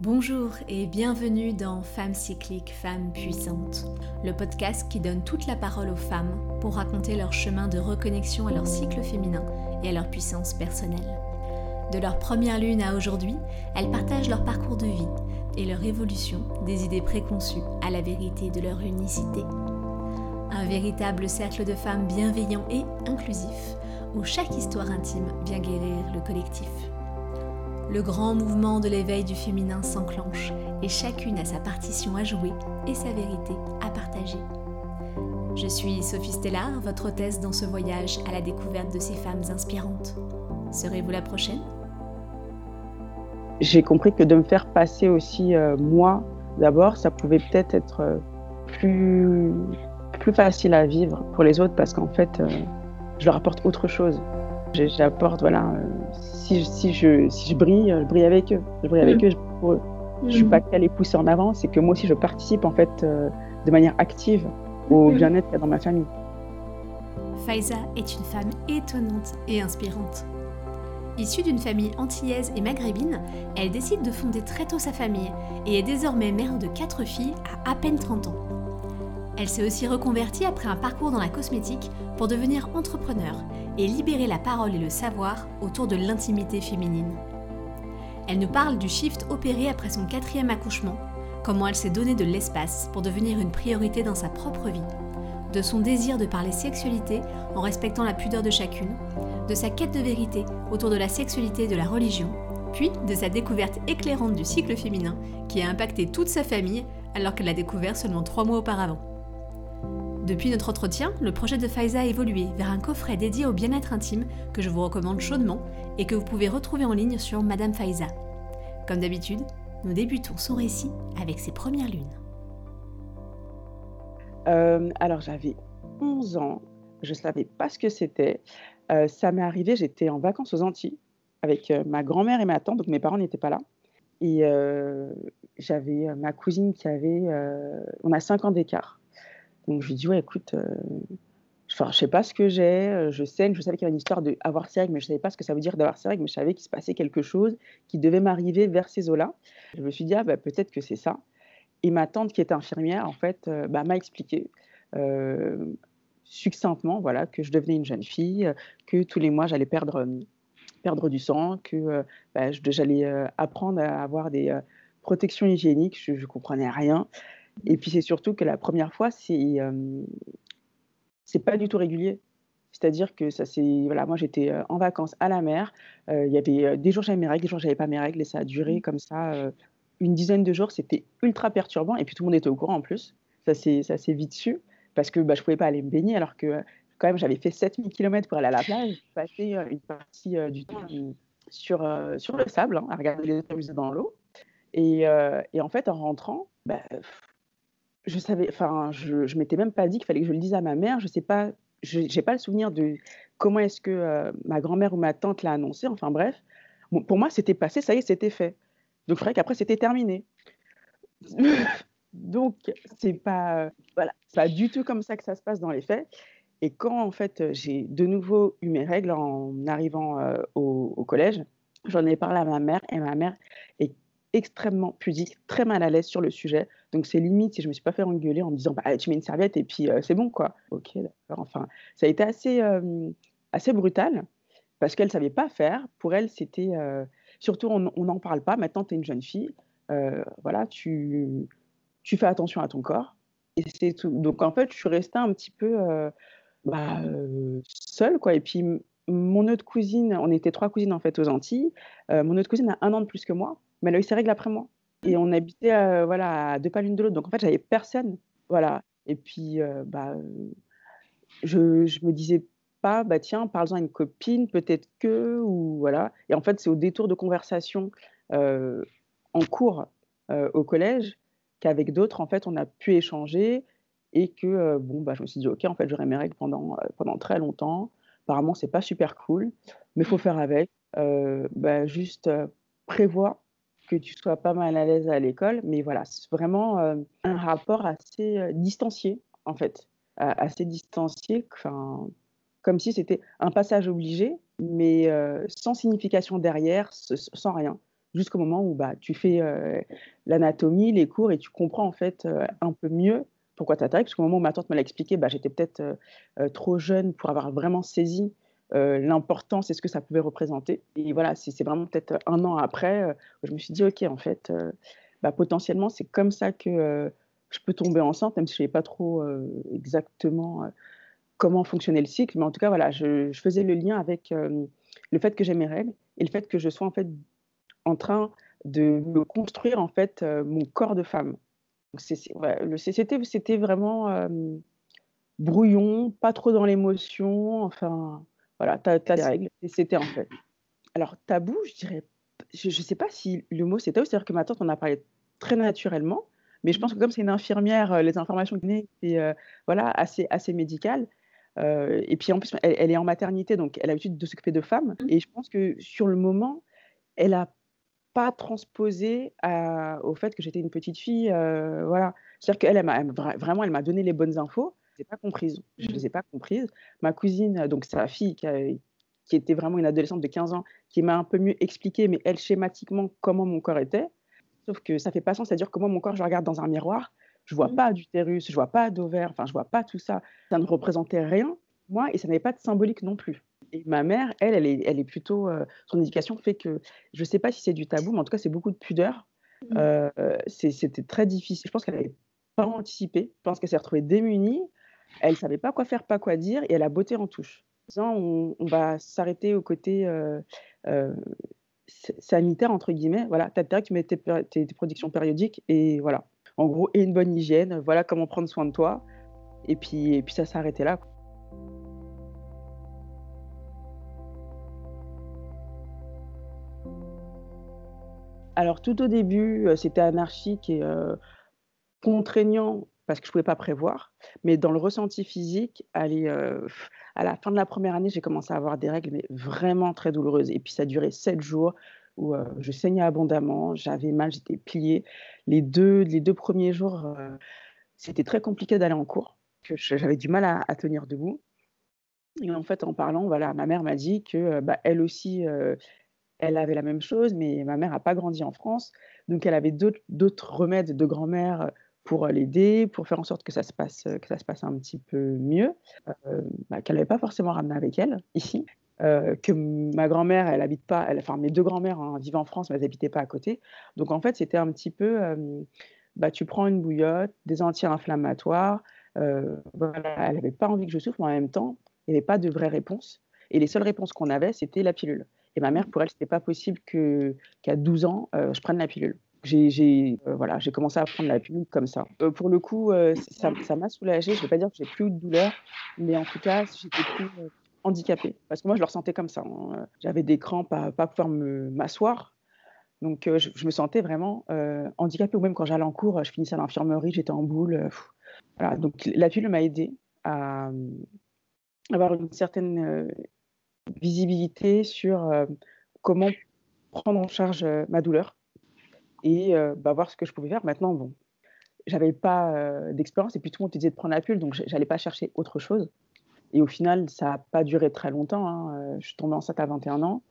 Bonjour et bienvenue dans Femmes cycliques, Femmes puissantes, le podcast qui donne toute la parole aux femmes pour raconter leur chemin de reconnexion à leur cycle féminin et à leur puissance personnelle. De leur première lune à aujourd'hui, elles partagent leur parcours de vie et leur évolution des idées préconçues à la vérité de leur unicité. Un véritable cercle de femmes bienveillants et inclusifs où chaque histoire intime vient guérir le collectif. Le grand mouvement de l'éveil du féminin s'enclenche et chacune a sa partition à jouer et sa vérité à partager. Je suis Sophie Stellar, votre hôtesse dans ce voyage à la découverte de ces femmes inspirantes. Serez-vous la prochaine? J'ai compris que de me faire passer aussi euh, moi d'abord, ça pouvait peut-être être, euh, plus, facile à vivre pour les autres parce qu'en fait, euh, je leur apporte autre chose. J'apporte, voilà, si, si, je, si je brille, je brille avec eux. Je brille avec mm. eux, je pour eux. Je suis mm. pas qu'à les pousser en avant, c'est que moi aussi je participe en fait euh, de manière active au mm. bien-être dans ma famille. Faiza est une femme étonnante et inspirante. Issue d'une famille antillaise et maghrébine, elle décide de fonder très tôt sa famille et est désormais mère de quatre filles à à peine 30 ans. Elle s'est aussi reconvertie après un parcours dans la cosmétique pour devenir entrepreneur et libérer la parole et le savoir autour de l'intimité féminine. Elle nous parle du shift opéré après son quatrième accouchement, comment elle s'est donné de l'espace pour devenir une priorité dans sa propre vie, de son désir de parler sexualité en respectant la pudeur de chacune, de sa quête de vérité autour de la sexualité et de la religion, puis de sa découverte éclairante du cycle féminin qui a impacté toute sa famille alors qu'elle l'a découvert seulement trois mois auparavant. Depuis notre entretien, le projet de Faiza a évolué vers un coffret dédié au bien-être intime que je vous recommande chaudement et que vous pouvez retrouver en ligne sur Madame Faiza. Comme d'habitude, nous débutons son récit avec ses premières lunes. Euh, alors j'avais 11 ans, je ne savais pas ce que c'était. Euh, ça m'est arrivé, j'étais en vacances aux Antilles avec euh, ma grand-mère et ma tante, donc mes parents n'étaient pas là. Et j'avais ma cousine qui avait, on a 5 ans d'écart. Donc je lui dis ouais écoute, euh, enfin je sais pas ce que j'ai, euh, je sais, je savais qu'il y avait une histoire d'avoir ses règles, mais je savais pas ce que ça veut dire d'avoir ses règles, mais je savais qu'il se passait quelque chose qui devait m'arriver vers ces eaux-là. Je me suis dit ah bah, peut-être que c'est ça. Et ma tante qui était infirmière en fait euh, bah, m'a expliqué. succinctement voilà que je devenais une jeune fille, que tous les mois j'allais perdre perdre du sang, que bah, j'allais apprendre à avoir des protections hygiéniques, je, ne comprenais rien. Et puis c'est surtout que la première fois, c'est c'est pas du tout régulier. C'est-à-dire que ça c'est voilà, moi j'étais en vacances à la mer, il y avait des jours j'avais mes règles, des jours j'avais pas mes règles et ça a duré mmh. comme ça une dizaine de jours, c'était ultra perturbant et puis tout le monde était au courant en plus. Ça s'est ça s'est vite su parce que bah, je pouvais pas aller me baigner alors que quand même j'avais fait 7000 km pour aller à la plage, passé une partie du temps sur, sur le sable hein, à regarder les autres dans l'eau. Et, et, en fait en rentrant, bah, je savais, enfin, je, je m'étais même pas dit qu'il fallait que je le dise à ma mère. Je sais pas, je n'ai pas le souvenir de comment est-ce que euh, ma grand-mère ou ma tante l'a annoncé. Enfin bref, pour moi, c'était passé, ça y est, c'était fait. Donc, c'est vrai qu'après, c'était terminé. Donc, c'est pas, voilà, pas du tout comme ça que ça se passe dans les faits. Et quand, en fait, j'ai de nouveau eu mes règles en arrivant euh, au, au, collège, j'en ai parlé à ma mère et ma mère est extrêmement pudique, très mal à l'aise sur le sujet. Donc c'est limite si je me suis pas fait engueuler en me disant bah tu mets une serviette et puis euh, c'est bon quoi. Ok. Enfin ça a été assez assez brutal parce qu'elle savait pas faire. Pour elle c'était euh, surtout on n'en parle pas. Maintenant tu es une jeune fille. Euh, voilà tu tu fais attention à ton corps et c'est tout. Donc en fait je suis restée un petit peu bah, seule quoi. Et puis mon autre cousine, on était trois cousines en fait aux Antilles. mon autre cousine a un an de plus que moi mais elle a eu ses règles après moi. Et on habitait euh, voilà, à deux pas l'une de l'autre. Donc en fait, j'avais personne. Voilà. Et puis, euh, bah, je, je me disais pas, bah tiens, parle-en à une copine, peut-être que, ou voilà. Et en fait, c'est au détour de conversation euh, en cours au collège qu'avec d'autres, en fait, on a pu échanger et que, bon, bah, je me suis dit, ok, en fait, j'aurai mes règles pendant, pendant très longtemps. Apparemment, c'est pas super cool, mais il faut faire avec. bah, juste prévoir que tu sois pas mal à l'aise à l'école, mais voilà, c'est vraiment euh, un rapport assez euh, distancié, en fait, assez distancié, comme si c'était un passage obligé, mais euh, sans signification derrière, sans rien. jusqu'au moment où bah, tu fais l'anatomie, les cours et tu comprends en fait un peu mieux pourquoi tu as Parce qu'au moment où ma tante me l'a expliqué, bah, j'étais peut-être trop jeune pour avoir vraiment saisi l'importance et ce que ça pouvait représenter. Et voilà, c'est vraiment peut-être un an après, je me suis dit, OK, en fait, bah, potentiellement, c'est comme ça que je peux tomber enceinte, même si je ne savais pas trop exactement comment fonctionnait le cycle. Mais en tout cas, voilà, je, faisais le lien avec le fait que j'ai mes règles et le fait que je sois en fait en train de me construire en fait mon corps de femme. c'était vraiment brouillon, pas trop dans l'émotion, enfin, voilà, tu as, des règles. Et c'était en fait. Alors, tabou, je dirais, je ne sais pas si le mot c'est tabou, c'est-à-dire que ma tante en a parlé très naturellement, mais je pense que comme c'est une infirmière, les informations qu'elle c'est voilà, assez, assez médicales. et puis en plus, elle, est en maternité, donc elle a l'habitude de s'occuper de femmes. Mmh. Et je pense que sur le moment, elle n'a pas transposé au fait que j'étais une petite fille. voilà. C'est-à-dire qu'elle, elle vraiment, elle m'a donné les bonnes infos. Je ne les ai pas comprises. Je les ai pas comprises. Ma cousine, donc sa fille, qui, qui était vraiment une adolescente de 15 ans, qui m'a un peu mieux expliqué, mais elle, schématiquement, comment mon corps était. Sauf que ça fait pas sens, c'est-à-dire que moi, mon corps, je regarde dans un miroir, je vois mmh. pas d'utérus, je vois pas d'ovaire, enfin, je vois pas tout ça. Ça ne représentait rien, moi, et ça n'avait pas de symbolique non plus. Et ma mère, elle, elle est, elle est plutôt. Euh, son éducation fait que je ne sais pas si c'est du tabou, mais en tout cas, c'est beaucoup de pudeur. Mmh. Euh, c'était très difficile. Je pense qu'elle n'avait pas anticipé. Je pense qu'elle s'est retrouvée démunie. Elle ne savait pas quoi faire, pas quoi dire, et elle a botté en touche. On, on va s'arrêter au côté euh, sanitaire, entre guillemets. Voilà, tu as que tu mets tes, tes, productions périodiques, et voilà. En gros, et une bonne hygiène, voilà comment prendre soin de toi. Et puis, et puis ça s'est arrêté là. Alors tout au début, c'était anarchique et contraignant parce que je ne pouvais pas prévoir. Mais dans le ressenti physique, allez, à la fin de la première année, j'ai commencé à avoir des règles, mais vraiment très douloureuses. Et puis ça a duré sept jours où je saignais abondamment, j'avais mal, j'étais pliée. Les deux, les deux premiers jours, c'était très compliqué d'aller en cours, que j'avais du mal à, tenir debout. Et en fait, en parlant, voilà, ma mère m'a dit que bah, elle aussi, elle avait la même chose, mais ma mère n'a pas grandi en France. Donc, elle avait d'autres remèdes de grand-mère pour l'aider, pour faire en sorte que ça se passe, que ça se passe un petit peu mieux, euh, bah, qu'elle n'avait pas forcément ramené avec elle ici. Euh, que ma grand-mère, elle habite pas, elle, enfin mes deux grand-mères hein, vivent en France, mais elles n'habitaient pas à côté. Donc en fait, c'était un petit peu, euh, bah, tu prends une bouillotte, des anti-inflammatoires. voilà, elle n'avait pas envie que je souffre, mais en même temps, il n'y avait pas de vraie réponse. Et les seules réponses qu'on avait, c'était la pilule. Et ma mère, pour elle, c'était pas possible qu'à 12 ans, euh, je prenne la pilule. J'ai euh, voilà, j'ai commencé à prendre la pilule comme ça. Euh, pour le coup, ça m'a soulagée. Je ne vais pas dire que j'ai plus de douleur, mais en tout cas, j'étais plus handicapée. Parce que moi, je le ressentais comme ça. Hein. J'avais des crampes à pas pouvoir m'asseoir. Donc, je, me sentais vraiment handicapée. Ou même quand j'allais en cours, je finissais à l'infirmerie, j'étais en boule. voilà. Donc, la pilule m'a aidée à avoir une certaine visibilité sur comment prendre en charge ma douleur et bah, voir ce que je pouvais faire. Maintenant, bon, j'avais pas d'expérience et puis tout le monde te disait de prendre la pilule, donc j'allais pas chercher autre chose. Et au final, ça n'a pas duré très longtemps. Hein. Je suis tombée enceinte à 21 ans.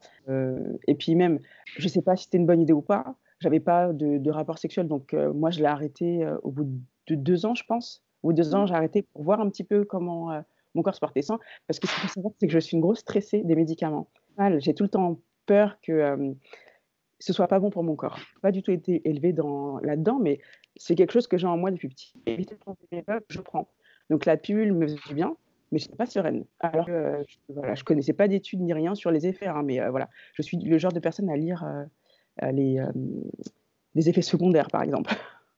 et puis même, je ne sais pas si c'était une bonne idée ou pas. J'avais pas de, rapport sexuel, donc moi je l'ai arrêté au bout de deux ans, je pense. Au bout de deux ans, j'ai arrêté pour voir un petit peu comment mon corps se portait sans. Parce que ce qu'il faut savoir, c'est que je suis une grosse stressée des médicaments. J'ai tout le temps peur que euh, ce soit pas bon pour mon corps. Pas du tout été élevée dans, là-dedans, mais c'est quelque chose que j'ai en moi depuis petit. Éviter de prendre des je prends. Donc la pilule me fait bien, mais je ne suis pas sereine. Alors que euh, je, voilà, je connaissais pas d'études ni rien sur les effets, hein, mais euh, voilà, je suis le genre de personne à lire les, les effets secondaires, par exemple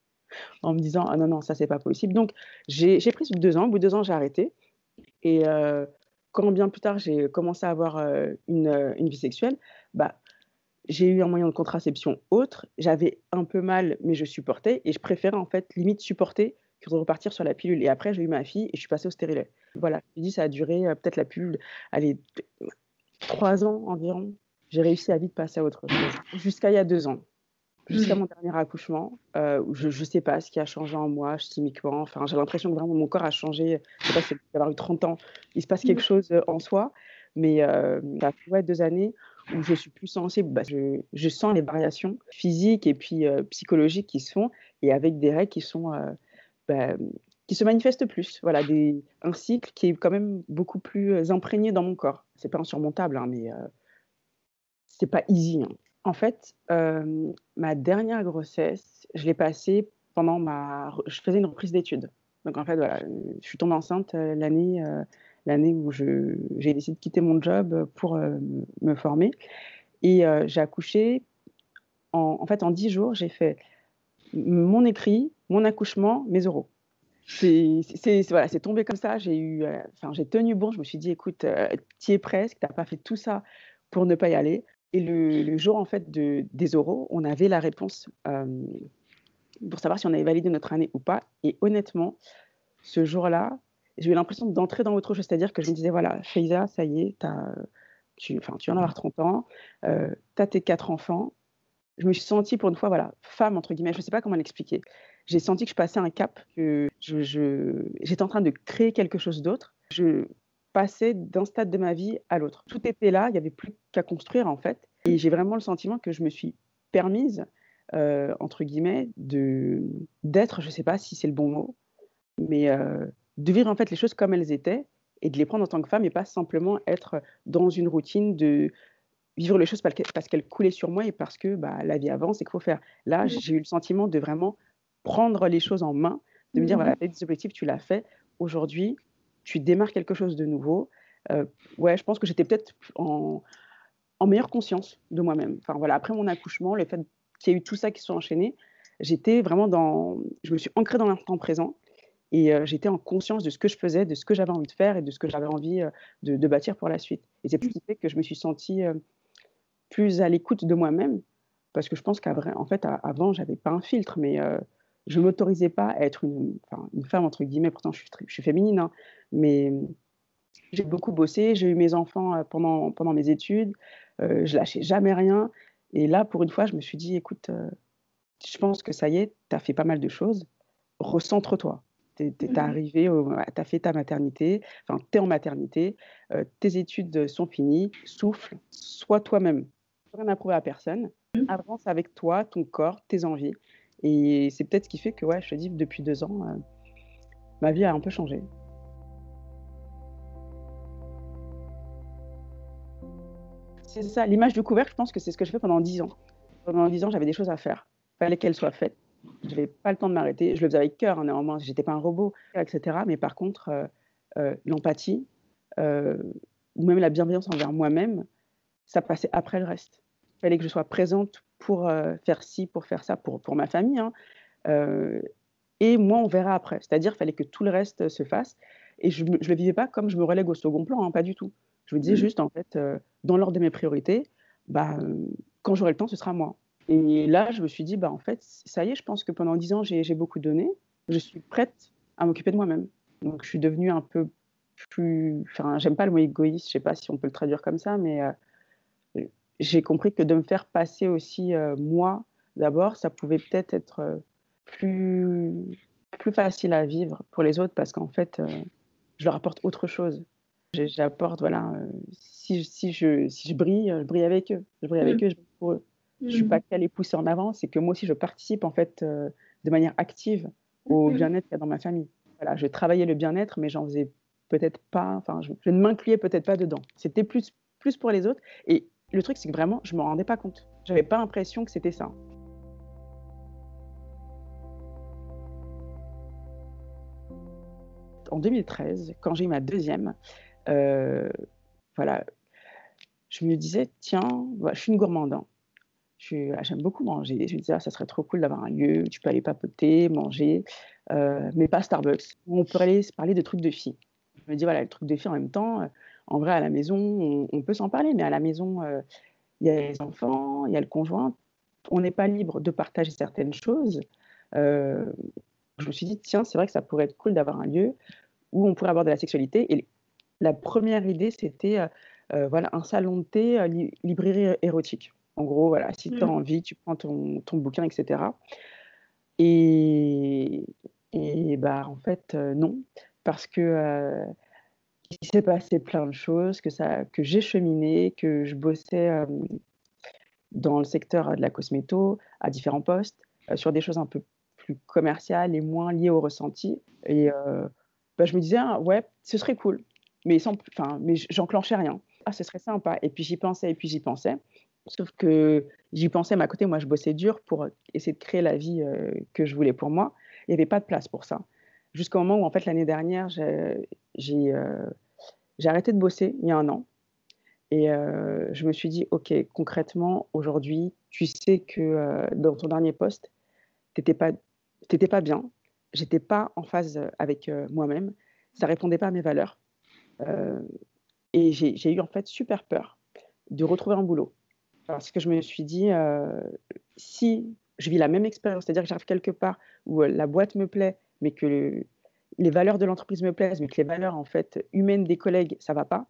en me disant ah non non ça c'est pas possible donc j'ai pris deux ans au bout de deux ans j'ai arrêté et quand bien plus tard j'ai commencé à avoir une, une, vie sexuelle, bah, j'ai eu un moyen de contraception autre. J'avais un peu mal, mais je supportais. Et je préférais en fait limite supporter que de repartir sur la pilule. Et après, j'ai eu ma fille et je suis passée au stérilet. Voilà, je dis ça a duré peut-être la pilule, allez, trois ans environ. J'ai réussi à vite passer à autre chose. Jusqu'à il y a deux ans jusqu'à mmh. mon dernier accouchement. Euh, je ne sais pas ce qui a changé en moi chimiquement. Enfin, j'ai l'impression que vraiment mon corps a changé. Je sais pas si d'avoir eu 30 ans, il se passe quelque mmh. chose euh, en soi. Mais euh, ça fait deux années où je suis plus sensible, bah, je, sens les variations physiques et puis psychologiques qui se font, et avec des règles qui sont bah, qui se manifestent plus. Voilà, un cycle qui est quand même beaucoup plus imprégné dans mon corps. C'est pas insurmontable, hein, mais c'est pas easy. Hein. En fait, ma dernière grossesse, je l'ai passée pendant ma. Je faisais une reprise d'études. Donc en fait, voilà, je suis tombée enceinte l'année l'année où j'ai décidé de quitter mon job pour me former. Et j'ai accouché. En, en, fait, en dix jours, j'ai fait mon écrit, mon accouchement, mes oraux. C'est voilà, tombé comme ça. J'ai eu, enfin, j'ai tenu bon. Je me suis dit, écoute, tu y es presque. T'as pas fait tout ça pour ne pas y aller. Et le, jour en fait de, des oraux, on avait la réponse pour savoir si on avait validé notre année ou pas. Et honnêtement, ce jour-là, j'ai eu l'impression d'entrer dans autre chose. C'est-à-dire que je me disais, voilà, Faiza, ça y est, as, tu, tu viens d'avoir 30 ans, euh, tu as tes quatre enfants. Je me suis sentie pour une fois, voilà, femme, entre guillemets, je ne sais pas comment l'expliquer. J'ai senti que je passais un cap, que j'étais je, en train de créer quelque chose d'autre. Je passais d'un stade de ma vie à l'autre. Tout était là, il n'y avait plus qu'à construire en fait. Et j'ai vraiment le sentiment que je me suis permise, euh, entre guillemets, d'être, je ne sais pas si c'est le bon mot, mais euh, de vivre en fait les choses comme elles étaient et de les prendre en tant que femme et pas simplement être dans une routine de vivre les choses parce qu'elles coulaient sur moi et parce que bah, la vie avance et qu'il faut faire. Là, mmh. j'ai eu le sentiment de vraiment prendre les choses en main, de me dire, voilà, mmh. des objectifs, tu l'as fait. Aujourd'hui, tu démarres quelque chose de nouveau. Euh, ouais, je pense que j'étais peut-être en, en, meilleure conscience de moi-même. Enfin, voilà, après mon accouchement, le fait qu'il y ait eu tout ça qui soit enchaîné, j'étais vraiment dans... Je me suis ancrée dans l'instant présent et j'étais en conscience de ce que je faisais, de ce que j'avais envie de faire et de ce que j'avais envie de, bâtir pour la suite. Et c'est ce qui fait que je me suis sentie plus à l'écoute de moi-même, parce que je pense qu'en fait, avant, j'avais pas un filtre, mais je m'autorisais pas à être une, une, femme, entre guillemets, pourtant je suis, je suis féminine, hein, mais j'ai beaucoup bossé, j'ai eu mes enfants pendant, pendant mes études, je lâchais jamais rien. Et là, pour une fois, je me suis dit, écoute, je pense que ça y est, tu as fait pas mal de choses, recentre-toi tu es, mmh arrivé, tu as fait ta maternité, enfin, tu es en maternité, euh, tes études sont finies, souffle, sois toi-même. Rien à prouver à personne. Mmh. Avance avec toi, ton corps, tes envies. Et c'est peut-être ce qui fait que, ouais, je te dis, depuis deux ans, euh, ma vie a un peu changé. C'est ça, l'image du couvercle, je pense que c'est ce que je fais pendant dix ans. Pendant dix ans, j'avais des choses à faire. Il fallait qu'elles soient faites je n'avais pas le temps de m'arrêter. Je le faisais avec cœur, hein, néanmoins, je n'étais pas un robot, etc. Mais par contre, euh, euh, l'empathie, euh, ou même la bienveillance envers moi-même, ça passait après le reste. Il fallait que je sois présente pour faire ci, pour faire ça, pour, pour ma famille. Hein. et moi, on verra après. C'est-à-dire qu'il fallait que tout le reste se fasse. Et je ne le vivais pas comme je me relègue au second plan, hein, pas du tout. Je me disais mmh. juste, en fait, dans l'ordre de mes priorités, bah, quand j'aurai le temps, ce sera moi. Et là, je me suis dit, bah, en fait, ça y est, je pense que pendant dix ans, j'ai beaucoup donné. Je suis prête à m'occuper de moi-même. Donc, je suis devenue un peu plus. Enfin, j'aime pas le mot égoïste, je sais pas si on peut le traduire comme ça, mais euh, j'ai compris que de me faire passer aussi euh, moi d'abord, ça pouvait peut-être être, euh, plus, plus facile à vivre pour les autres parce qu'en fait, je leur apporte autre chose. J'apporte, voilà, si, si, je, si je brille, je brille avec eux. Je brille avec mmh. eux, je brille pour eux. Je suis pas qu'à les pousser en avant, c'est que moi aussi je participe en fait euh, de manière active au mhm. bien-être qu'il y a dans ma famille. Voilà, je travaillais le bien-être, mais j'en faisais peut-être pas, enfin je, ne m'incluais peut-être pas dedans. C'était plus, plus pour les autres. Et le truc c'est que vraiment je me rendais pas compte. J'avais pas l'impression que c'était ça. En 2013, quand j'ai eu ma deuxième, euh, voilà, je me disais tiens, je suis une gourmande. Hein. Ah, j'aime beaucoup manger. Je me disais, ah, ça serait trop cool d'avoir un lieu où tu peux aller papoter, manger, euh, mais pas Starbucks. On pourrait aller se parler de trucs de filles. Je me dis, voilà, le truc de filles en même temps, euh, en vrai, à la maison, on, peut s'en parler, mais à la maison, euh, il y a les enfants, il y a le conjoint. On n'est pas libre de partager certaines choses. je me suis dit, tiens, c'est vrai que ça pourrait être cool d'avoir un lieu où on pourrait avoir de la sexualité. Et la première idée, c'était voilà, un salon de thé, librairie érotique. En gros, voilà, si tu as mmh. envie, tu prends ton, ton bouquin, etc. Et, et bah, en fait, euh, non, parce que euh, il s'est passé plein de choses, que, ça, que j'ai cheminé, que je bossais dans le secteur de la cosméto à différents postes, sur des choses un peu plus commerciales et moins liées au ressenti. Et bah, je me disais, ah, ouais, ce serait cool, mais, sans, mais j'enclenchais rien. Ah, ce serait sympa. Et puis j'y pensais, et puis j'y pensais. Sauf que j'y pensais, mais à côté, moi, je bossais dur pour essayer de créer la vie que je voulais pour moi. Il n'y avait pas de place pour ça. Jusqu'au moment où, en fait, l'année dernière, j'ai arrêté de bosser il y a un an. Et je me suis dit, OK, concrètement, aujourd'hui, tu sais que dans ton dernier poste, tu n'étais pas, pas bien, j'étais pas en phase avec moi-même, ça répondait pas à mes valeurs. et j'ai eu en fait super peur de retrouver un boulot. Parce que je me suis dit, si je vis la même expérience, c'est-à-dire que j'arrive quelque part où la boîte me plaît, mais que les valeurs de l'entreprise me plaisent, mais que les valeurs en fait humaines des collègues, ça va pas.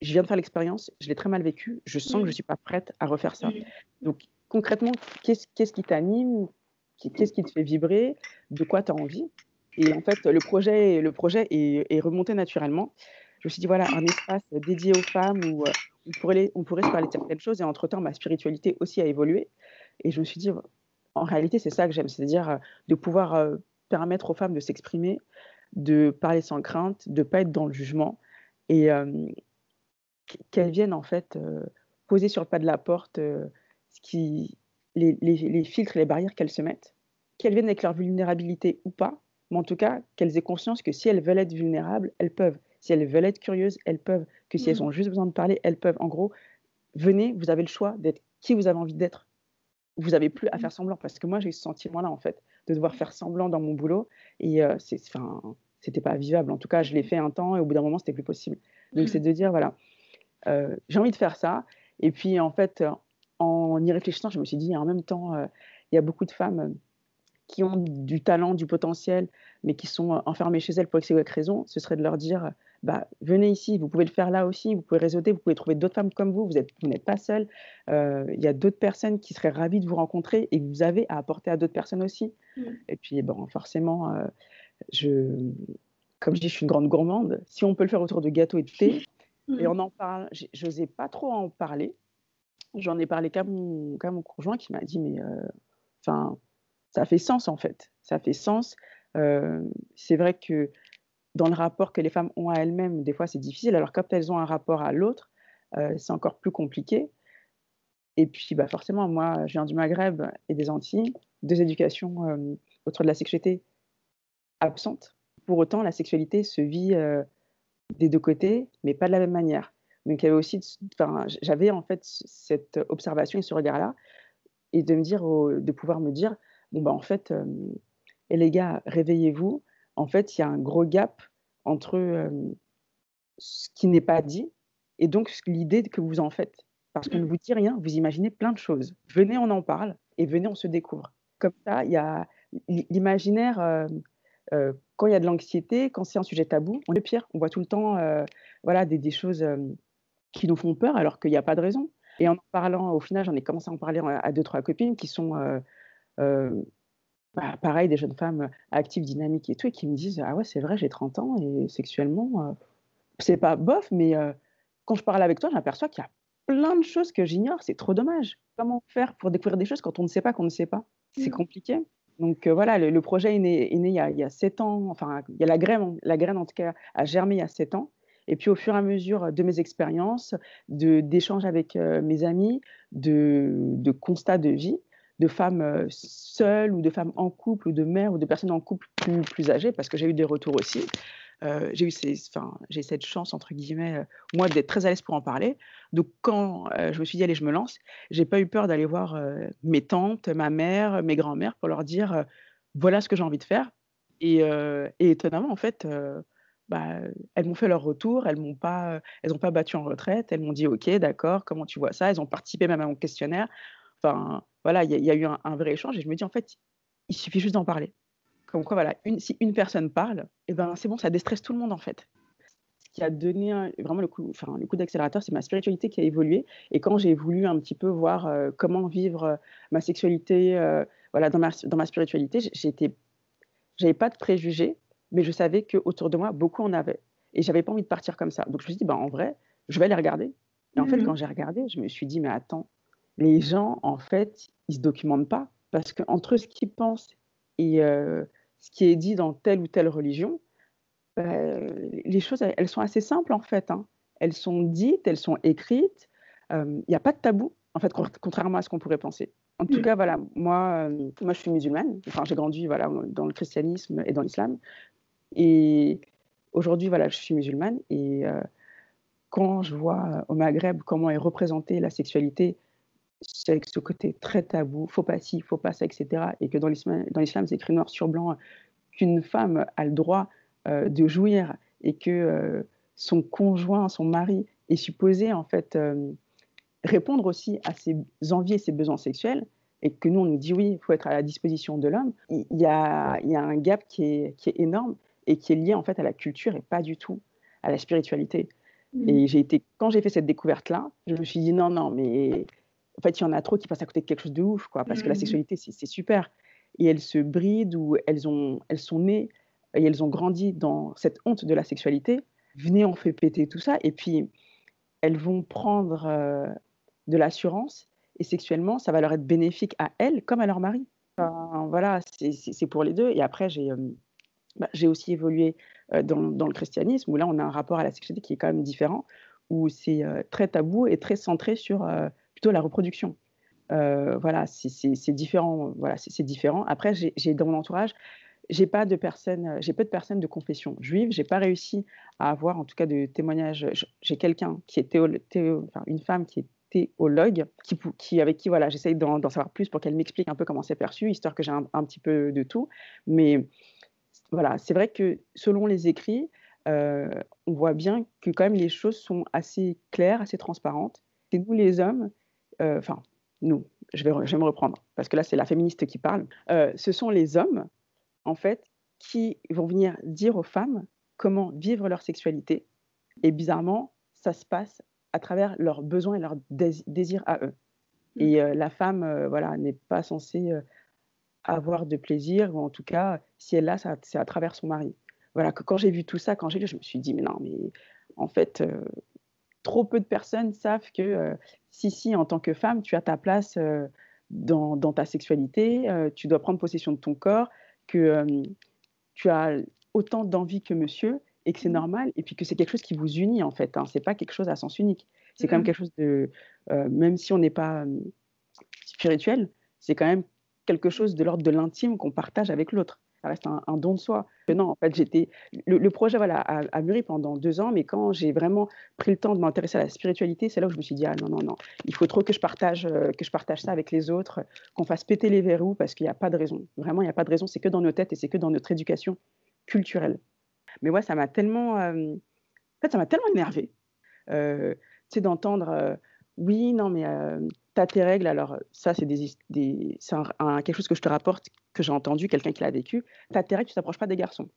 Je viens de faire l'expérience, je l'ai très mal vécu, je sens que je suis pas prête à refaire ça. Donc concrètement, qu'est-ce qui t'anime Qu'est-ce qui te fait vibrer De quoi tu as envie? Et en fait, le projet, le projet est, remonté naturellement. Je me suis dit, voilà, un espace dédié aux femmes où euh, on pourrait, on pourrait se parler de certaines choses. Et entre-temps, ma spiritualité aussi a évolué. Et je me suis dit, en réalité, c'est ça que j'aime, c'est-à-dire euh, de pouvoir euh, permettre aux femmes de s'exprimer, de parler sans crainte, de ne pas être dans le jugement. Et qu'elles viennent en fait poser sur le pas de la porte ce qui, les, filtres et les barrières qu'elles se mettent, qu'elles viennent avec leur vulnérabilité ou pas, mais en tout cas qu'elles aient conscience que si elles veulent être vulnérables, elles peuvent. Si elles veulent être curieuses, elles peuvent. Que si elles mm. ont juste besoin de parler, elles peuvent. En gros, venez, vous avez le choix d'être qui vous avez envie d'être. Vous n'avez plus à mm. faire semblant. Parce que moi, j'ai eu ce sentiment-là, en fait, de devoir faire semblant dans mon boulot. Et euh, c'est, enfin, c'était pas vivable. En tout cas, je l'ai fait un temps et au bout d'un moment, c'était plus possible. Donc, mm. c'est de dire, voilà, euh, j'ai envie de faire ça. Et puis, en fait, en y réfléchissant, je me suis dit, en même temps, euh, il y a beaucoup de femmes euh, qui ont du talent, du potentiel, mais qui sont euh, enfermées chez elles pour X raison. Ce serait de leur dire, bah, venez ici, vous pouvez le faire là aussi, vous pouvez réseauter, vous pouvez trouver d'autres femmes comme vous, vous n'êtes vous pas seule. Il y a d'autres personnes qui seraient ravies de vous rencontrer et que vous avez à apporter à d'autres personnes aussi. Mmh. Et puis, bon, forcément, je, comme je dis, je suis une grande gourmande. Si on peut le faire autour de gâteaux et de thé, mmh. et on en parle, je n'osais pas trop en parler J'en ai parlé qu'à mon, mon conjoint qui m'a dit, mais euh, ça fait sens en fait. Ça fait sens. Euh, c'est vrai que dans le rapport que les femmes ont à elles-mêmes, des fois c'est difficile. Alors quand elles ont un rapport à l'autre, euh, c'est encore plus compliqué. Et puis bah, forcément, moi, je viens du Maghreb et des Antilles, deux éducations autour de la sexualité absentes. Pour autant, la sexualité se vit des deux côtés, mais pas de la même manière. Donc, j'avais en fait cette observation et ce regard-là, et de me dire, de pouvoir me dire, bon, bah, en fait, et les gars, réveillez-vous. En fait, il y a un gros gap entre ce qui n'est pas dit et donc l'idée que vous en faites. Parce qu'on ne vous dit rien, vous imaginez plein de choses. Venez, on en parle et venez, on se découvre. Comme ça, il y a l'imaginaire. quand il y a de l'anxiété, quand c'est un sujet tabou, on le pire. On voit tout le temps voilà, des, des choses qui nous font peur alors qu'il n'y a pas de raison. Et en parlant, au final, j'en ai commencé à en parler à deux, trois copines qui sont, euh, euh, bah, pareil, des jeunes femmes actives, dynamiques et tout, et qui me disent Ah ouais, c'est vrai, j'ai 30 ans et sexuellement, euh, c'est pas bof, mais quand je parle avec toi, j'aperçois qu'il y a plein de choses que j'ignore. C'est trop dommage. Comment faire pour découvrir des choses quand on ne sait pas qu'on ne sait pas? C'est mmh. compliqué. Donc voilà, le, projet est né, il, y a, il, y a, 7 ans, enfin, il y a la graine, la graine en tout cas a germé il y a 7 ans. Et puis au fur et à mesure de mes expériences, d'échanges avec mes amis, de, constats de vie, de femmes euh, seules ou de femmes en couple ou de mères ou de personnes en couple plus, plus âgées, parce que j'ai eu des retours aussi. Euh, j'ai eu ces, j'ai cette chance entre guillemets moi d'être très à l'aise pour en parler. Donc quand je me suis dit allez je me lance, j'ai pas eu peur d'aller voir mes tantes, ma mère, mes grands-mères pour leur dire voilà ce que j'ai envie de faire. Et, et étonnamment en fait bah, elles m'ont fait leur retour, elles m'ont pas, elles n'ont pas battu en retraite, elles m'ont dit ok, d'accord, comment tu vois ça? Elles ont participé même à mon questionnaire. Enfin, voilà, il y, a eu un, vrai échange et je me dis en fait, il suffit juste d'en parler. Comme quoi, voilà, une, si une personne parle, et eh ben c'est bon, ça déstresse tout le monde en fait. Ce qui a donné vraiment le coup, enfin, le coup d'accélérateur, c'est ma spiritualité qui a évolué. Et quand j'ai voulu un petit peu voir comment vivre ma sexualité, voilà, dans ma, dans ma spiritualité, j'étais, j'avais pas de préjugés mais je savais qu'autour de moi, beaucoup en avaient. Et j'avais pas envie de partir comme ça. Donc je me suis dit, bah, en vrai, je vais aller regarder. Et en fait, Mmh quand j'ai regardé, je me suis dit, mais attends, les gens, en fait, ils se documentent pas. Parce qu'entre ce qu'ils pensent et euh, ce qui est dit dans telle ou telle religion, bah, les choses, elles, sont assez simples, en fait. hein. Elles sont dites, elles sont écrites. Il n'y a pas de tabou, en fait, con- contrairement à ce qu'on pourrait penser. En tout Mmh. cas, voilà, moi, euh, moi, je suis musulmane. Enfin, j'ai grandi, voilà, dans le christianisme et dans l'islam. Et aujourd'hui, voilà, je suis musulmane. Et euh, quand je vois euh, au Maghreb comment est représentée la sexualité, avec ce côté très tabou, faut pas ci, faut pas ça, etc. Et que dans l'islam, dans l'islam, c'est écrit noir sur blanc qu'une femme a le droit euh, de jouir et que euh, son conjoint, son mari, est supposé en fait euh, répondre aussi à ses envies et ses besoins sexuels, et que nous on nous dit oui, il faut être à la disposition de l'homme, il il y a, il y a un gap qui est, qui est énorme et qui est lié en fait à la culture et pas du tout à la spiritualité. Mmh. Et j'ai été, quand j'ai fait cette découverte-là, je me suis dit non, non, mais en fait, il y en a trop qui passent à côté de quelque chose de ouf, quoi, parce que la Mmh. sexualité, c'est super. Et elles se brident ou elles, ont, elles sont nées et elles ont grandi dans cette honte de la sexualité. Venez, on fait péter tout ça. Et puis, elles vont prendre euh, de l'assurance et sexuellement, ça va leur être bénéfique à elles comme à leur mari. Enfin, voilà, c'est pour les deux. Et après, j'ai euh, bah, aussi évolué euh, dans, dans le christianisme, où là, on a un rapport à la sexualité qui est quand même différent, où c'est euh, très tabou et très centré sur plutôt la reproduction. Euh, voilà, c'est différent. Voilà, c'est différent. Après, j'ai dans mon entourage, j'ai pas de personnes, euh, j'ai peu de personnes de confession juive. J'ai pas réussi à avoir, en tout cas, de témoignages. J'ai quelqu'un qui est théo, une femme qui est théologue, qui, avec qui voilà, j'essaye d'en savoir plus pour qu'elle m'explique un peu comment c'est perçu, histoire que j'ai un, petit peu de tout. Mais voilà, c'est vrai que selon les écrits, euh, on voit bien que quand même les choses sont assez claires, assez transparentes. C'est nous les hommes, enfin nous, je vais, re- je vais me reprendre, parce que là c'est la féministe qui parle. Euh, ce sont les hommes, en fait, qui vont venir dire aux femmes comment vivre leur sexualité. Et bizarrement, ça se passe à travers leurs besoins et leurs dés- désirs à eux. Et euh, la femme, euh, voilà, n'est pas censée euh, avoir de plaisir, ou en tout cas, si elle l'a, c'est à travers son mari. Voilà, que quand j'ai vu tout ça, quand j'ai lu, je me suis dit, mais non, mais en fait, euh, trop peu de personnes savent que euh, si, si, en tant que femme, tu as ta place euh, dans, dans ta sexualité, euh, tu dois prendre possession de ton corps, que tu as autant d'envie que monsieur et que c'est Mmh. normal, et puis que c'est quelque chose qui vous unit en fait. Hein, c'est pas quelque chose à sens unique. C'est quand même Mmh. quelque chose de, même si on n'est pas spirituel, c'est quand même quelque chose de l'ordre de l'intime qu'on partage avec l'autre. Ça reste un, don de soi. Non, en fait, j'étais. Le, projet voilà, a, a mûri pendant deux ans, mais quand j'ai vraiment pris le temps de m'intéresser à la spiritualité, c'est là où je me suis dit ah non non non, il faut trop que je partage euh, que je partage ça avec les autres, qu'on fasse péter les verrous parce qu'il n'y a pas de raison. Vraiment, il n'y a pas de raison. C'est que dans nos têtes et c'est que dans notre éducation culturelle. Mais ouais, ça m'a tellement, euh, en fait, ça m'a tellement énervé. Euh, tu sais, d'entendre, euh, oui, non, mais euh, t'as tes règles, alors ça, c'est des, his- des, c'est un- un- quelque chose que je te rapporte, que j'ai entendu, quelqu'un qui l'a vécu. T'as tes règles, tu t'approches pas des garçons.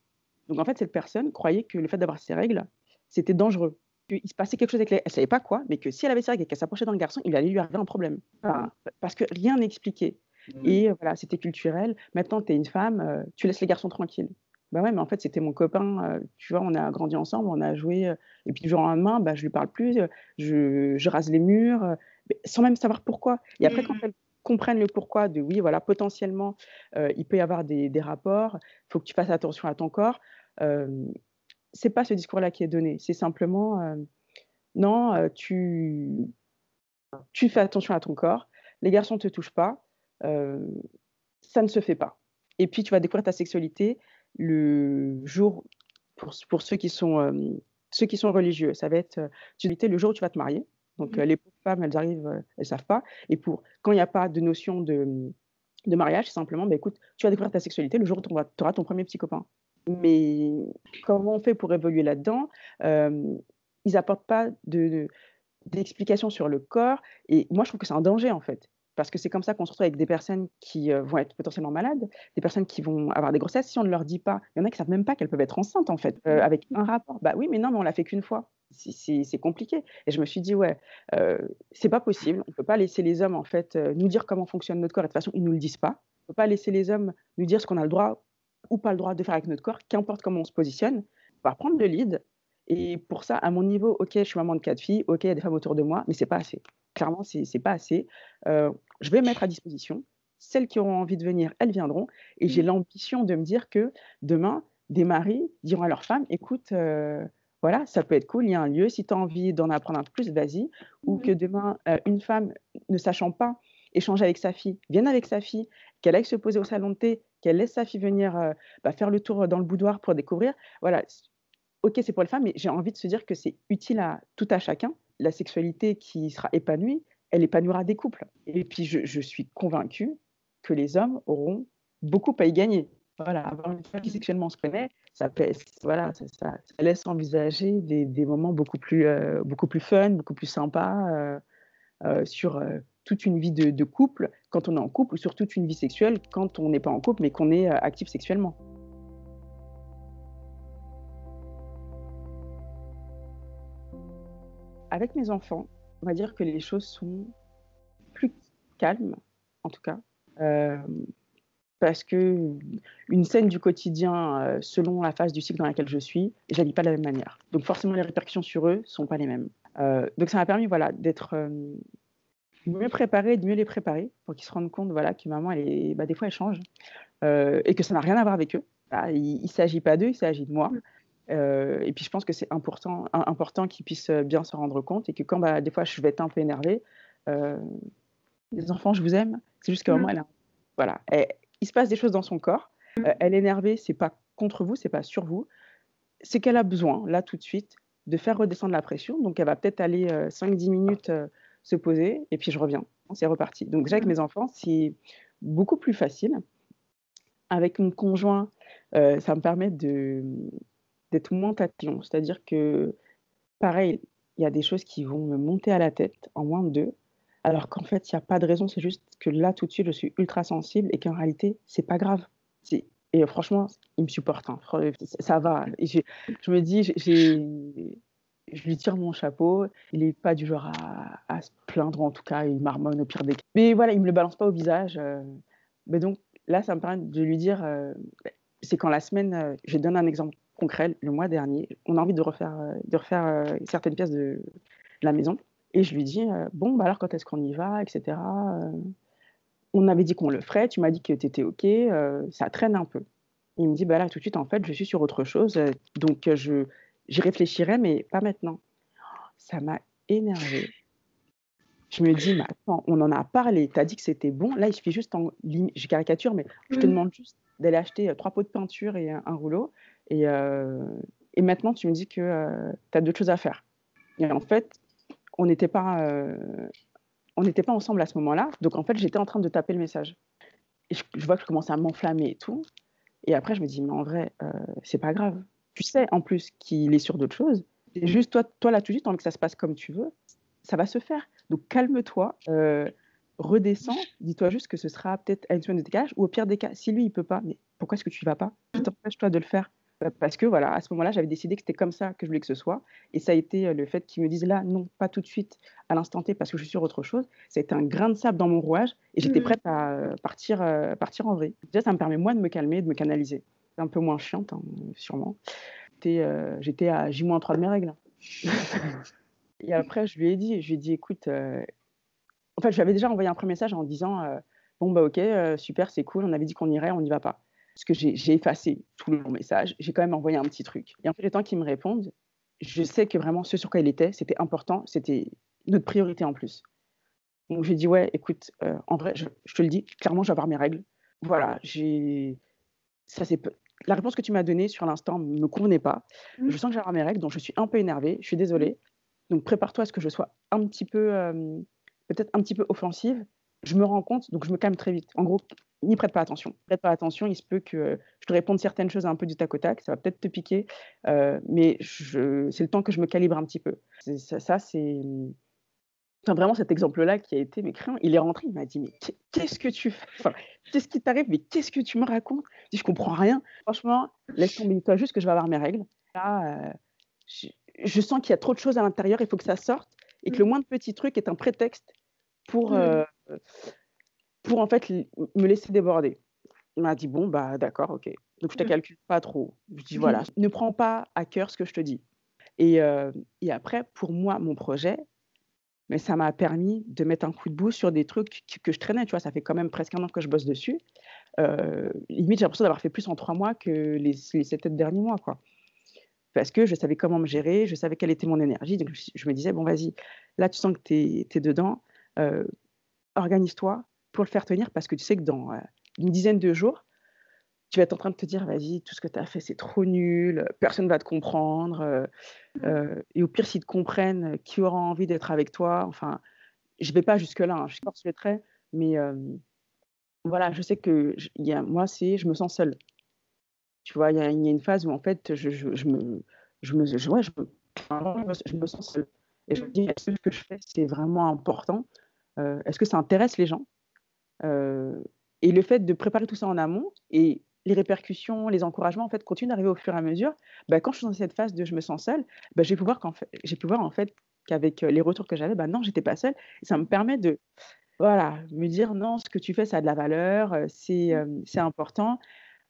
Donc en fait, cette personne croyait que le fait d'avoir ses règles, c'était dangereux. Il se passait quelque chose avec les... Elle savait pas quoi, mais que si elle avait ses règles et qu'elle s'approchait d'un garçon, il allait lui arriver un problème. Enfin, parce que rien n'est expliqué. Et euh, voilà, c'était culturel. Maintenant, tu es une femme, euh, tu laisses les garçons tranquilles. Bah ouais, mais en fait, c'était mon copain. euh, tu vois, on a grandi ensemble, on a joué. euh, et puis du jour au lendemain, bah, je lui parle plus, euh, je, je rase les murs, sans même savoir pourquoi. Et après, quand Mmh. elles comprennent le pourquoi de oui, voilà, potentiellement, euh, il peut y avoir des, des rapports, il faut que tu fasses attention à ton corps. Euh, c'est pas ce discours-là qui est donné. C'est simplement, euh, non, tu, tu fais attention à ton corps, les garçons ne te touchent pas, ça ne se fait pas. Et puis tu vas découvrir ta sexualité le jour, pour, pour ceux, qui sont, euh, ceux qui sont religieux, ça va être euh, tu- le jour où tu vas te marier. Donc euh, les pauvres femmes, elles arrivent, elles savent pas. Et pour quand il n'y a pas de notion de, de mariage, c'est simplement, bah, écoute, tu vas découvrir ta sexualité le jour où tu auras ton premier petit copain. Mais comment on fait pour évoluer là-dedans? Euh, Ils n'apportent pas de, de- d'explications sur le corps. Et moi, je trouve que c'est un danger, en fait. Parce que c'est comme ça qu'on se retrouve avec des personnes qui euh, vont être potentiellement malades, des personnes qui vont avoir des grossesses. Si on ne leur dit pas, il y en a qui ne savent même pas qu'elles peuvent être enceintes, en fait, euh, avec un rapport. Bah oui, mais non, mais on l'a fait qu'une fois. C'est- compliqué. Et je me suis dit, ouais, euh, c'est pas possible. On ne peut pas laisser les hommes, en fait, euh, nous dire comment fonctionne notre corps. Et de toute façon, ils ne nous le disent pas. On ne peut pas laisser les hommes nous dire ce qu'on a le droit ou pas le droit de faire avec notre corps, qu'importe comment on se positionne. On va prendre le lead Et pour ça, à mon niveau, OK, je suis maman de quatre filles, OK, il y a des femmes autour de moi, mais c'est pas assez. Clairement, c'est c'est pas assez. Euh, je vais mettre à disposition. Celles qui auront envie de venir, elles viendront. Et j'ai mmh. l'ambition de me dire que demain, des maris diront à leurs femmes, écoute, euh, voilà, ça peut être cool, il y a un lieu, si tu as envie d'en apprendre un peu plus, vas-y. Ou que demain, euh, une femme, ne sachant pas échanger avec sa fille, vienne avec sa fille, qu'elle aille se poser au salon de thé, qu'elle laisse sa fille venir bah, faire le tour dans le boudoir pour découvrir. Voilà, ok, c'est pour les femmes, mais j'ai envie de se dire que c'est utile à tout à chacun. La sexualité qui sera épanouie, elle épanouira des couples. Et puis, je, suis convaincue que les hommes auront beaucoup à y gagner. Voilà, avoir une femme qui sexuellement se connaît, ça, voilà, ça, laisse envisager des, moments beaucoup plus, euh, beaucoup plus fun, beaucoup plus sympas euh, euh, sur toute une vie de, de, couple quand on est en couple ou sur toute une vie sexuelle quand on n'est pas en couple mais qu'on est actif sexuellement. avec mes enfants, on va dire que les choses sont plus calmes, en tout cas. Euh, parce que une scène du quotidien, euh, selon la phase du cycle dans laquelle je suis, je vis pas de la même manière. Donc forcément, les répercussions sur eux sont pas les mêmes. Euh, donc ça m'a permis voilà, d'être mieux préparée, de mieux les préparer pour qu'ils se rendent compte voilà, que maman, elle est, bah, des fois, elle change et que ça n'a rien à voir avec eux. Bah, il ne s'agit pas d'eux, il s'agit de moi. Euh, et puis je pense que c'est important, important qu'ils puissent euh, bien se rendre compte et que quand bah, des fois je vais être un peu énervée, euh, les enfants, je vous aime. C'est juste qu'à un moment, elle voilà, il se passe des choses dans son corps. Mmh. elle est énervée, c'est pas contre vous, c'est pas sur vous. C'est qu'elle a besoin, là tout de suite, de faire redescendre la pression. Donc elle va peut-être aller 5-10 minutes se poser et puis je reviens. C'est reparti. Donc déjà avec mmh. mes enfants, c'est beaucoup plus facile. Avec mon conjoint, ça me permet de d'être moins. C'est-à-dire que, pareil, il y a des choses qui vont me monter à la tête en moins de deux, alors qu'en fait, il n'y a pas de raison. C'est juste que là, tout de suite, je suis ultra sensible et qu'en réalité, c'est pas grave. Et franchement, il me supporte. Hein. Ça va. Je me dis, je lui tire mon chapeau. Il n'est pas du genre à, se plaindre, en tout cas, il marmonne au pire des cas. Mais voilà, il ne me le balance pas au visage. Euh. Mais donc là, ça me permet de lui dire, euh, c'est quand la semaine, euh, je donne un exemple concret, le mois dernier, on a envie de refaire, euh, de refaire euh, certaines pièces de la maison. Et je lui dis, euh, bon, bah alors quand est-ce qu'on y va, etc. on avait dit qu'on le ferait, tu m'as dit que tu étais OK, ça traîne un peu. Il me dit, bah là tout de suite, en fait, je suis sur autre chose, donc je, j'y réfléchirai, mais pas maintenant. Ça m'a énervé. Je me dis, mais attends, on en a parlé, tu as dit que c'était bon, là il suffit juste en ligne, je caricature, mais je te mmh. demande juste d'aller acheter trois pots de peinture et un rouleau. Euh, et, maintenant, tu me dis que euh, tu as d'autres choses à faire. Et en fait, on n'était pas, euh, on n'était pas ensemble à ce moment-là. Donc, en fait, j'étais en train de taper le message. Et je, vois que je commence à m'enflammer et tout. Et après, je me dis, mais en vrai, c'est pas grave. Tu sais, en plus, qu'il est sur d'autres choses. Et juste, toi, toi là, tout de suite, envie que ça se passe comme tu veux. Ça va se faire. Donc, calme-toi redescends, dis-toi juste que ce sera peut-être à une semaine de décalage, ou au pire des cas, si lui il peut pas, mais pourquoi est-ce que tu ne vas pas? Qui t'empêche toi de le faire? Parce que voilà, à ce moment-là, j'avais décidé que c'était comme ça que je voulais que ce soit. Et ça a été euh, le fait qu'ils me disent là, non, pas tout de suite, à l'instant T, parce que je suis sur autre chose. Ça a été un grain de sable dans mon rouage et j'étais mmh. prête à euh, partir, euh, partir en vrai. Déjà, ça me permet, moi, de me calmer, de me canaliser. C'est un peu moins chiante, hein, sûrement. J'étais à J-3 de mes règles. et après, je lui ai dit, je lui ai dit, écoute, en fait, je lui avais déjà envoyé un premier message en disant, bon, bah ok, super, c'est cool, on avait dit qu'on irait, on n'y va pas parce que j'ai effacé tout le message, j'ai quand même envoyé un petit truc. Et en fait, le temps qu'ils me répondent, je sais que vraiment ce sur quoi il était, c'était important, c'était notre priorité en plus. Donc j'ai dit ouais, écoute, euh, en vrai, je, te le dis, clairement, je vais avoir mes règles. Voilà, j'ai ça c'est la réponse que tu m'as donnée sur l'instant me convenait pas. Mmh. Je sens que j'ai avoir mes règles, donc je suis un peu énervée. Je suis désolée. Donc prépare-toi à ce que je sois un petit peu, euh, peut-être un petit peu offensive. Je me rends compte, donc je me calme très vite. En gros, n'y prête pas attention. Prête pas attention, il se peut que je te réponde certaines choses un peu du tac au tac, ça va peut-être te piquer, euh, mais c'est le temps que je me calibre un petit peu. Ça, c'est vraiment cet exemple-là qui a été crayons. Il est rentré, il m'a dit mais qu'est-ce que tu fais? Enfin, Qu'est-ce qui t'arrive? Mais qu'est-ce que tu me racontes? Je je comprends rien. Franchement, laisse tomber toi juste que je vais avoir mes règles. Là, euh, je, sens qu'il y a trop de choses à l'intérieur, il faut que ça sorte et que le moindre petit truc est un prétexte pour mmh. euh, pour en fait me laisser déborder. Il m'a dit bon bah d'accord ok. Donc je te mmh. calcule pas trop. Je dis voilà, ne prends pas à cœur ce que je te dis. Et, et après, pour moi, mon projet, mais ça m'a permis de mettre un coup de bout sur des trucs que, je traînais. Tu vois, ça fait quand même presque un an que je bosse dessus. limite, j'ai l'impression d'avoir fait plus en trois mois que les, les sept derniers mois, quoi. Parce que je savais comment me gérer, je savais quelle était mon énergie. Donc, je, me disais, bon, vas-y, là, tu sens que tu es, dedans, organise-toi pour le faire tenir parce que tu sais que dans une dizaine de jours, tu vas être en train de te dire, vas-y, tout ce que tu as fait, c'est trop nul, personne ne va te comprendre. Euh, mmh. euh, et au pire, s'ils te comprennent, qui aura envie d'être avec toi? Enfin, je ne vais pas jusque-là, hein, je suis le trait, mais voilà, je sais que y a, moi, c'est je me sens seule. Tu vois, il y, a une phase où en fait, je, je, je me, je me, je, ouais, je, je me sens seule. Et je me dis, est-ce que ce que je fais, c'est vraiment important euh, Est-ce que ça intéresse les gens? Et le fait de préparer tout ça en amont et les répercussions, les encouragements, en fait, continuent d'arriver au fur et à mesure. Bah, quand je suis dans cette phase de je me sens seule, bah, j'ai pu voir qu'en fait, j'ai pu voir en fait qu'avec les retours que j'avais, bah non, j'étais pas seule. Et ça me permet de, voilà, me dire non, ce que tu fais, ça a de la valeur, c'est mmh. c'est important.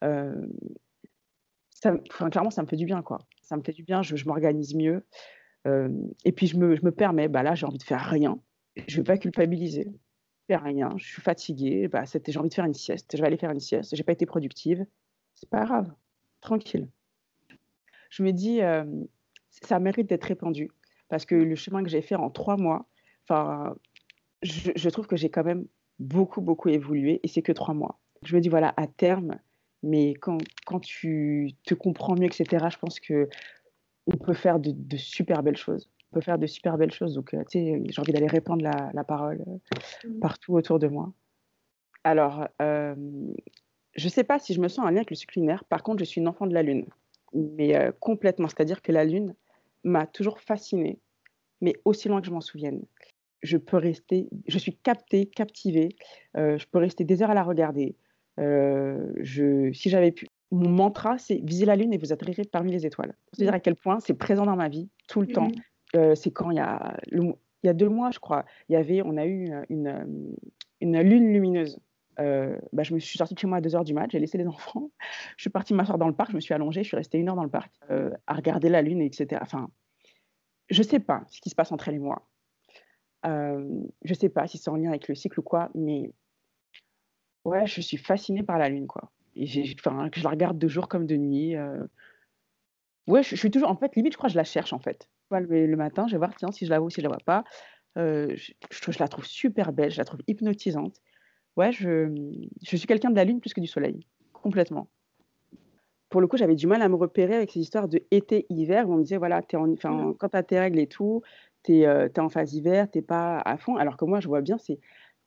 ça, clairement, ça me fait du bien, quoi. Ça me fait du bien, je, je m'organise mieux. et puis, je me, je me permets, bah là, j'ai envie de faire rien. Je ne vais pas culpabiliser rien, je suis fatiguée, bah, j'ai envie de faire une sieste, je vais aller faire une sieste, j'ai pas été productive, c'est pas grave, tranquille. Je me dis, ça mérite d'être répandu parce que le chemin que j'ai fait en trois mois, enfin, je, je, trouve que j'ai quand même beaucoup, beaucoup évolué et c'est que trois mois. Je me dis, voilà, à terme, mais quand, quand tu te comprends mieux, etc., je pense que on peut faire de super belles choses peut faire de super belles choses. Donc, euh, tu sais, j'ai envie d'aller répandre la, parole euh, mmh. partout autour de moi. Alors, euh, je ne sais pas si je me sens en lien avec le cycle lunaire. Par contre, je suis une enfant de la Lune. Mais complètement. C'est-à-dire que la Lune m'a toujours fascinée, mais aussi loin que je m'en souvienne. Je peux rester, je suis captée, captivée. je peux rester des heures à la regarder. je, si j'avais pu, mon mantra, c'est viser la Lune et vous atterrirez parmi les étoiles. C'est-à-dire mmh. à quel point c'est présent dans ma vie tout le temps. Mmh c'est quand il y, a il y a deux mois, je crois, il y avait, on a eu une, une lune lumineuse. bah, je me suis sortie de chez moi à 2h du mat, j'ai laissé les enfants, je suis partie m'asseoir dans le parc, je me suis allongée, je suis restée une heure dans le parc à regarder la lune, etc. Enfin, je sais pas ce qui se passe entre elle et moi. je ne sais pas si c'est en lien avec le cycle ou quoi, mais ouais, je suis fascinée par la lune, quoi. Et je la regarde de jour comme de nuit. Ouais, je, je, suis toujours, en fait, limite, je crois que je la cherche, en fait le, matin, je vais voir tiens, si je la vois ou si je la vois pas. Euh, je, je, la trouve super belle, je la trouve hypnotisante. Ouais, je, je suis quelqu'un de la lune plus que du soleil, complètement. Pour le coup, j'avais du mal à me repérer avec ces histoires de été-hiver où on me disait voilà, es en, mmh. quand tu as tes règles et tout, tu es, euh, en phase hiver, tu pas à fond. Alors que moi, je vois bien, c'est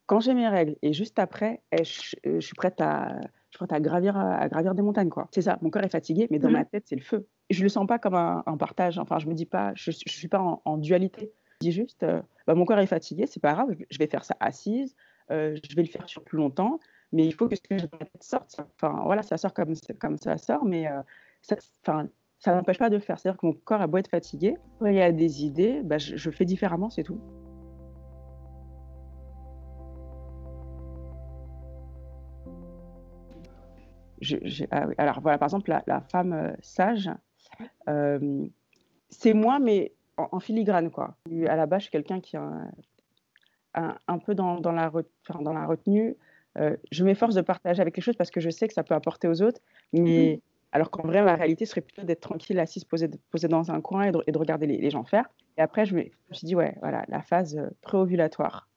quand j'ai mes règles et juste après, eh, je, je, suis prête à, suis prête à gravir, à gravir des montagnes. quoi. C'est ça, mon corps est fatigué, mais dans mmh. ma tête, c'est le feu je le sens pas comme un, partage. Enfin, je me dis pas, je, je suis pas en, dualité. Je dis juste, euh, bah, mon corps est fatigué, c'est pas grave, je vais faire ça assise, euh, je vais le faire sur plus longtemps, mais il faut que ce que j'ai dans tête sorte. Enfin, voilà, ça sort comme, comme ça sort, mais euh, ça, enfin, ça n'empêche pas de le faire. C'est-à-dire que mon corps a beau être fatigué, il y a des idées, bah, je, je fais différemment, c'est tout. Je, ah alors voilà, par exemple, la, la femme sage, c'est moi, mais en, filigrane, quoi. À la base, je suis quelqu'un qui est un, un, peu dans, dans, la, dans la retenue. je m'efforce de partager avec les choses parce que je sais que ça peut apporter aux autres, mais mmh alors qu'en vrai, ma réalité serait plutôt d'être tranquille, assise, posée, posée dans un coin et de, et de regarder les, les, gens faire. Et après, je me, je me suis dit, ouais, voilà, la phase préovulatoire.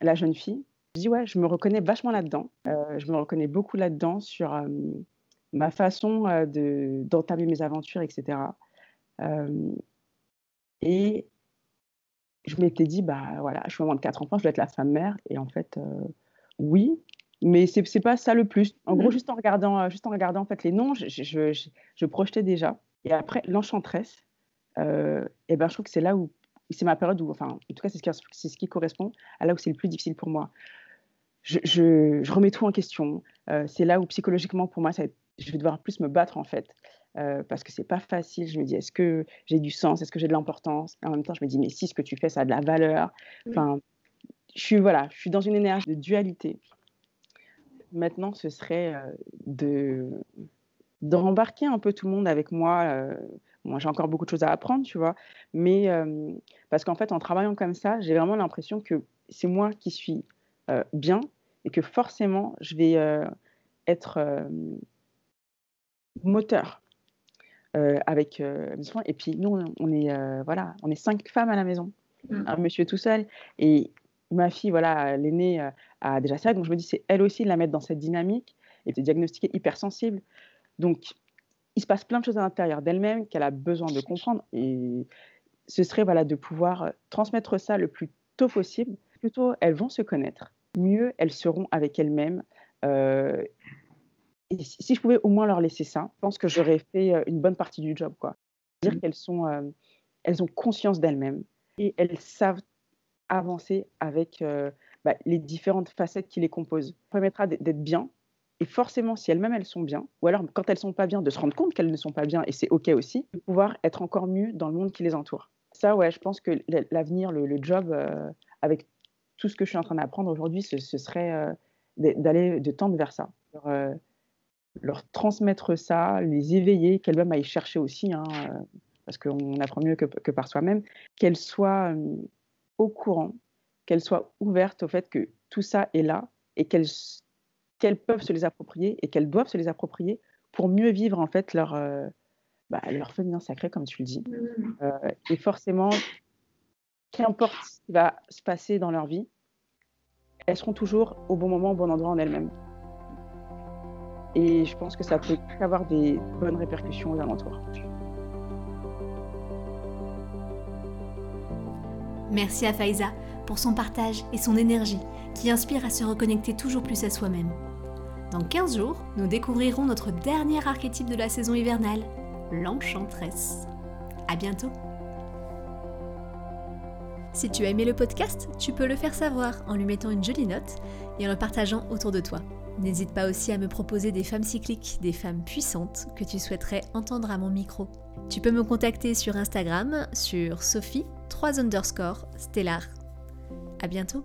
La jeune fille, je dis, ouais, je me reconnais vachement là-dedans. je me reconnais beaucoup là-dedans sur ma façon de, d'entamer mes aventures, etc. et je m'étais dit, bah voilà, je suis maman de quatre enfants, je dois être la femme mère. Et en fait, oui, mais c'est n'est pas ça le plus. En gros, mmh. juste en regardant, juste en regardant en fait les noms, je, je, je, projetais déjà. Et après, l'enchantresse, et ben je trouve que c'est là où c'est ma période où, enfin, en tout cas, c'est ce, qui, ce qui correspond à là où c'est le plus difficile pour moi. Je, je remets tout en question. c'est là où psychologiquement, pour moi, ça je vais devoir plus me battre en fait. Euh, parce que c'est pas facile. Je me dis, est-ce que j'ai du sens? Est-ce que j'ai de l'importance? En même temps, je me dis, mais si ce que tu fais, ça a de la valeur. Enfin, je suis, voilà, je suis dans une énergie de dualité. Maintenant, ce serait euh, de d'embarquer un peu tout le monde avec moi. moi, j'ai encore beaucoup de choses à apprendre, tu vois. Mais parce qu'en fait, en travaillant comme ça, j'ai vraiment l'impression que c'est moi qui suis bien et que forcément, je vais être moteur avec Et puis nous, on est voilà, on est cinq femmes à la maison. Mmh. Un monsieur tout seul et ma fille, voilà, l'aînée a déjà ça, donc je me dis c'est elle aussi de la mettre dans cette dynamique et de diagnostiquer hypersensible. Donc il se passe plein de choses à l'intérieur d'elle-même qu'elle a besoin de comprendre et ce serait voilà de pouvoir transmettre ça le plus tôt possible. Plutôt elles vont se connaître, mieux elles seront avec elles-mêmes. et si je pouvais au moins leur laisser ça, je pense que j'aurais fait une bonne partie du job, quoi. Dire mmh. qu'elles sont, elles ont conscience d'elles-mêmes et elles savent avancer avec bah, les différentes facettes qui les composent. Ça permettra d'être bien. Et forcément, si elles-mêmes, elles sont bien, ou alors quand elles ne sont pas bien, de se rendre compte qu'elles ne sont pas bien, et c'est OK aussi, de pouvoir être encore mieux dans le monde qui les entoure. Ça, ouais, je pense que l'avenir, le, job, avec tout ce que je suis en train d'apprendre aujourd'hui, ce, serait d'aller, de tendre vers ça. Leur, transmettre ça, les éveiller, qu'elles-mêmes aillent chercher aussi, hein, parce qu'on apprend mieux que, que par soi-même, qu'elles soient au courant, qu'elles soient ouvertes au fait que tout ça est là et qu'elles qu'elles peuvent se les approprier et qu'elles doivent se les approprier pour mieux vivre en fait leur, euh, bah, leur féminin sacré, comme tu le dis. Mmh. Euh, et forcément, qu'importe ce qui va se passer dans leur vie, elles seront toujours au bon moment, au bon endroit en elles-mêmes. Et je pense que ça peut avoir des bonnes répercussions aux alentours. Merci à Faiza pour son partage et son énergie qui inspire à se reconnecter toujours plus à soi-même. Dans 15 jours, nous découvrirons notre dernier archétype de la saison hivernale, l'enchantresse. À bientôt! Si tu as aimé le podcast, tu peux le faire savoir en lui mettant une jolie note et en le partageant autour de toi. N'hésite pas aussi à me proposer des femmes cycliques, des femmes puissantes que tu souhaiterais entendre à mon micro. Tu peux me contacter sur Instagram sur Sophie 3 underscore stellar. À bientôt